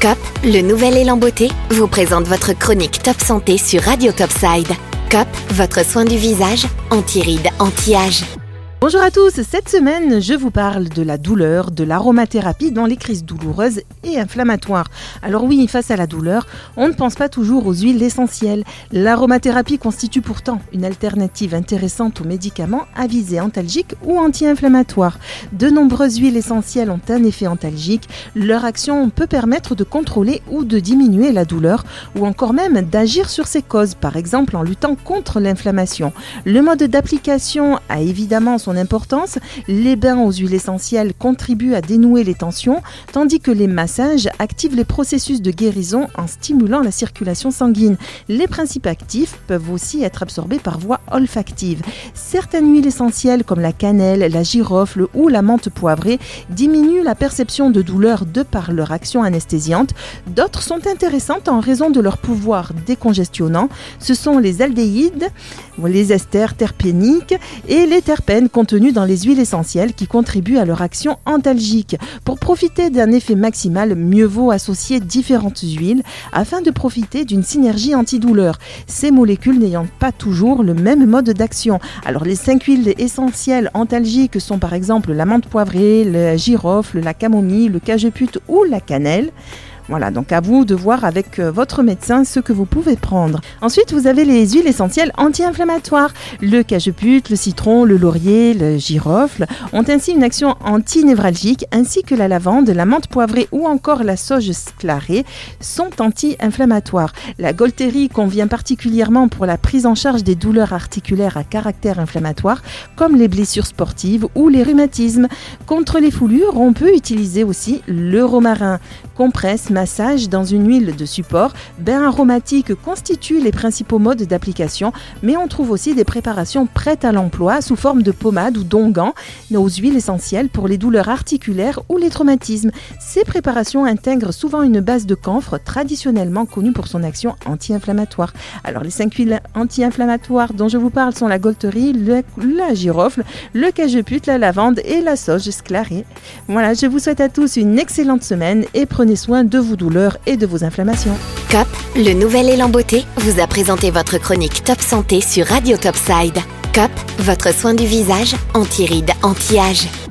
COP, le nouvel élan beauté, vous présente votre chronique Top Santé sur Radio Topside. COP, votre soin du visage, anti-rides, anti-âge. Bonjour à tous, cette semaine je vous parle de la douleur, de l'aromathérapie dans les crises douloureuses et inflammatoires. Alors oui, face à la douleur, on ne pense pas toujours aux huiles essentielles. L'aromathérapie constitue pourtant une alternative intéressante aux médicaments à visée antalgique ou anti-inflammatoire. De nombreuses huiles essentielles ont un effet antalgique, leur action peut permettre de contrôler ou de diminuer la douleur ou encore même d'agir sur ses causes, par exemple en luttant contre l'inflammation. Le mode d'application a évidemment son importance. Les bains aux huiles essentielles contribuent à dénouer les tensions, tandis que les massages activent les processus de guérison en stimulant la circulation sanguine. Les principes actifs peuvent aussi être absorbés par voie olfactive. Certaines huiles essentielles comme la cannelle, la girofle ou la menthe poivrée diminuent la perception de douleur de par leur action anesthésiante. D'autres sont intéressantes en raison de leur pouvoir décongestionnant. Ce sont les aldéhydes, les esters terpéniques et les terpènes contenus dans les huiles essentielles qui contribuent à leur action antalgique. Pour profiter d'un effet maximal, mieux vaut associer différentes huiles afin de profiter d'une synergie antidouleur. Ces molécules n'ayant pas toujours le même mode d'action. Alors les cinq huiles essentielles antalgiques sont par exemple la menthe poivrée, le girofle, la camomille, le cajeput ou la cannelle. Voilà, donc à vous de voir avec euh, votre médecin ce que vous pouvez prendre. Ensuite, vous avez les huiles essentielles anti-inflammatoires. Le cajeput, le citron, le laurier, le girofle ont ainsi une action anti-névralgique, ainsi que la lavande, la menthe poivrée ou encore la sauge sclarée sont anti-inflammatoires. La golterie convient particulièrement pour la prise en charge des douleurs articulaires à caractère inflammatoire, comme les blessures sportives ou les rhumatismes. Contre les foulures, on peut utiliser aussi le romarin. Compresse, massage dans une huile de support, bain aromatique constituent les principaux modes d'application, mais on trouve aussi des préparations prêtes à l'emploi sous forme de pommade ou d'onguent aux huiles essentielles pour les douleurs articulaires ou les traumatismes. Ces préparations intègrent souvent une base de camphre traditionnellement connue pour son action anti-inflammatoire. Alors les cinq huiles anti-inflammatoires dont je vous parle sont la golterie, la girofle, le cajeput, la lavande et la sauge sclarée. Voilà, je vous souhaite à tous une excellente semaine et prenez soin de vous douleurs et de vos inflammations. COP, le nouvel élan beauté, vous a présenté votre chronique Top Santé sur Radio Topside. COP, votre soin du visage, anti-rides, anti-âge.